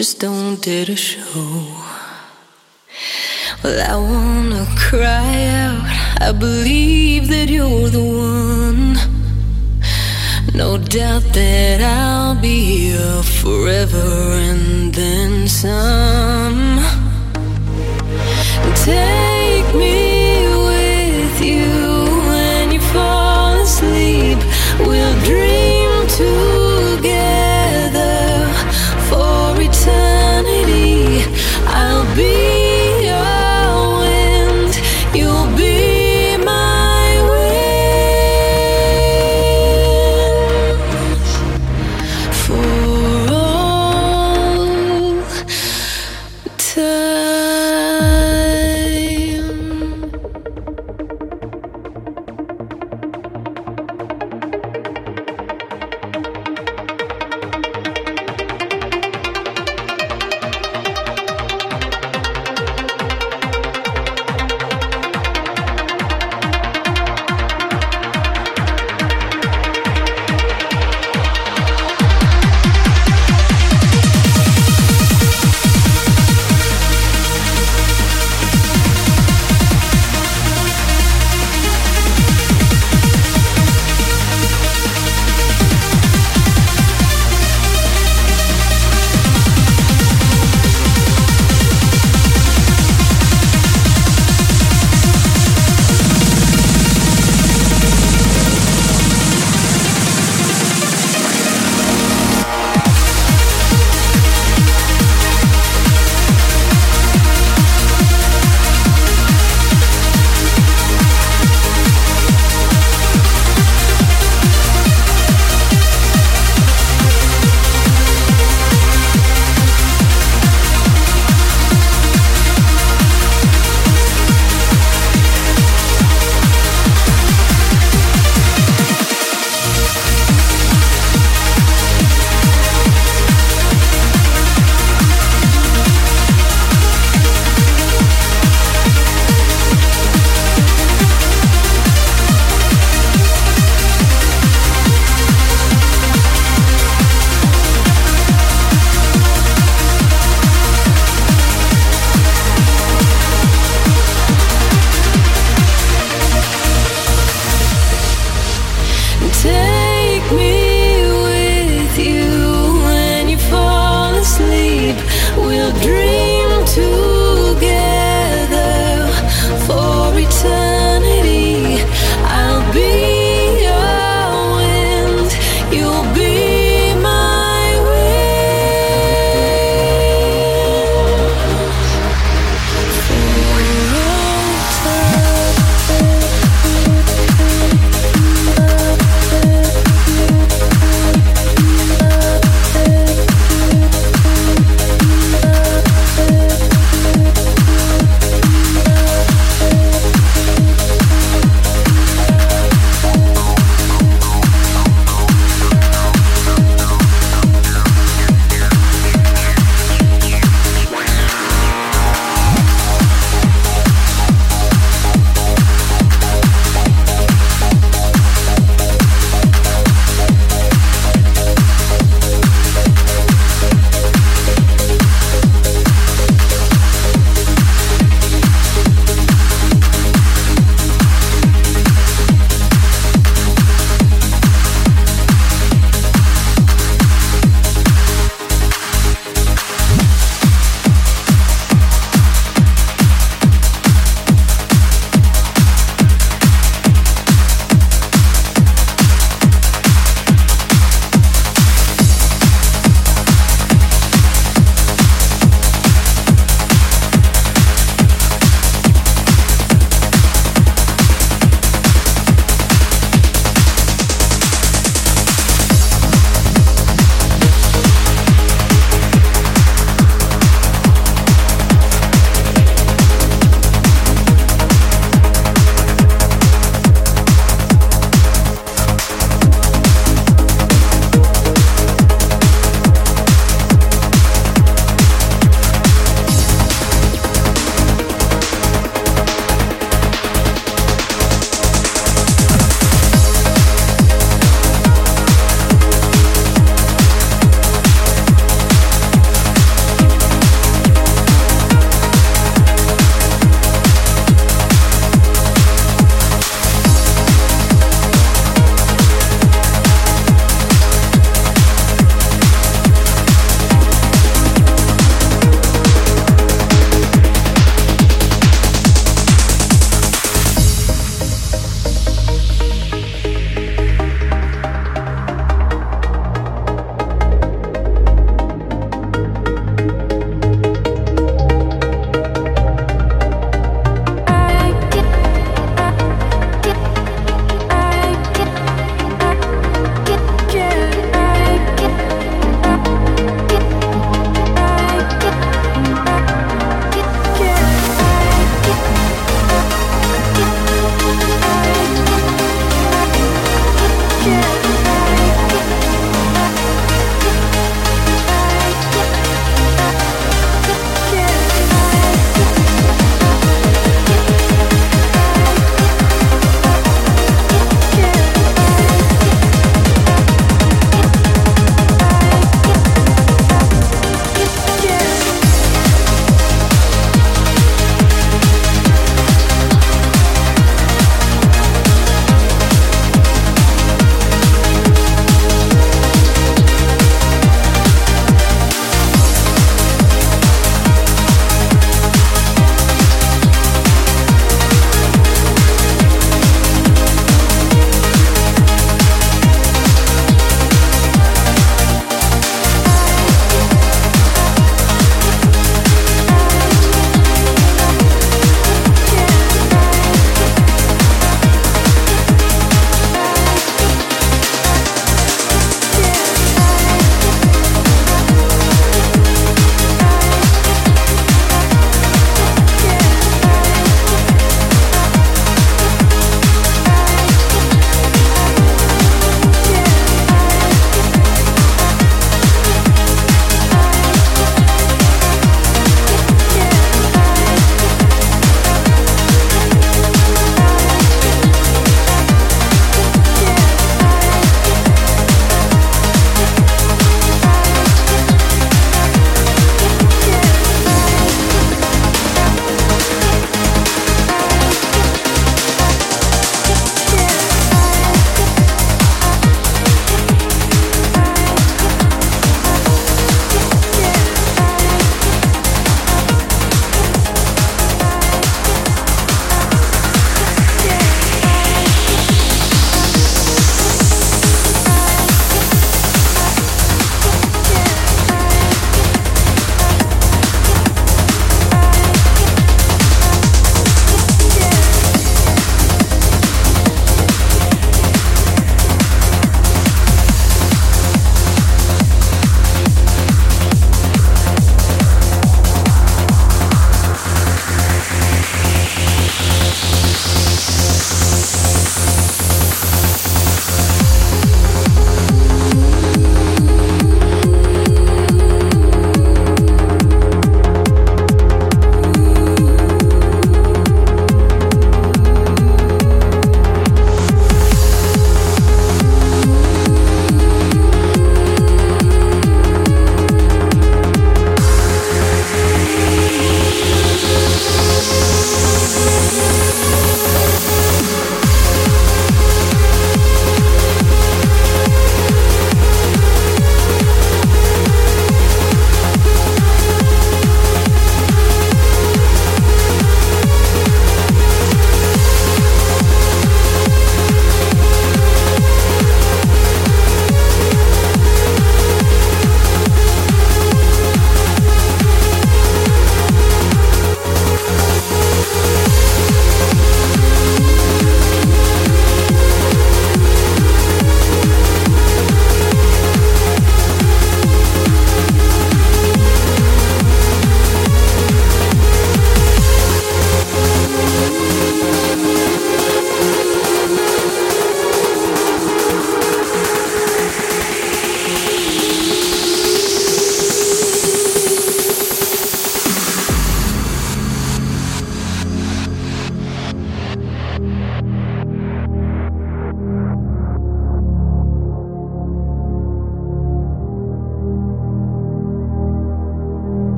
just don't dare to show. Well, I wanna cry out. I believe that you're the one. No doubt that I'll be here forever and then some. Take me with you when you fall asleep. We'll dream too.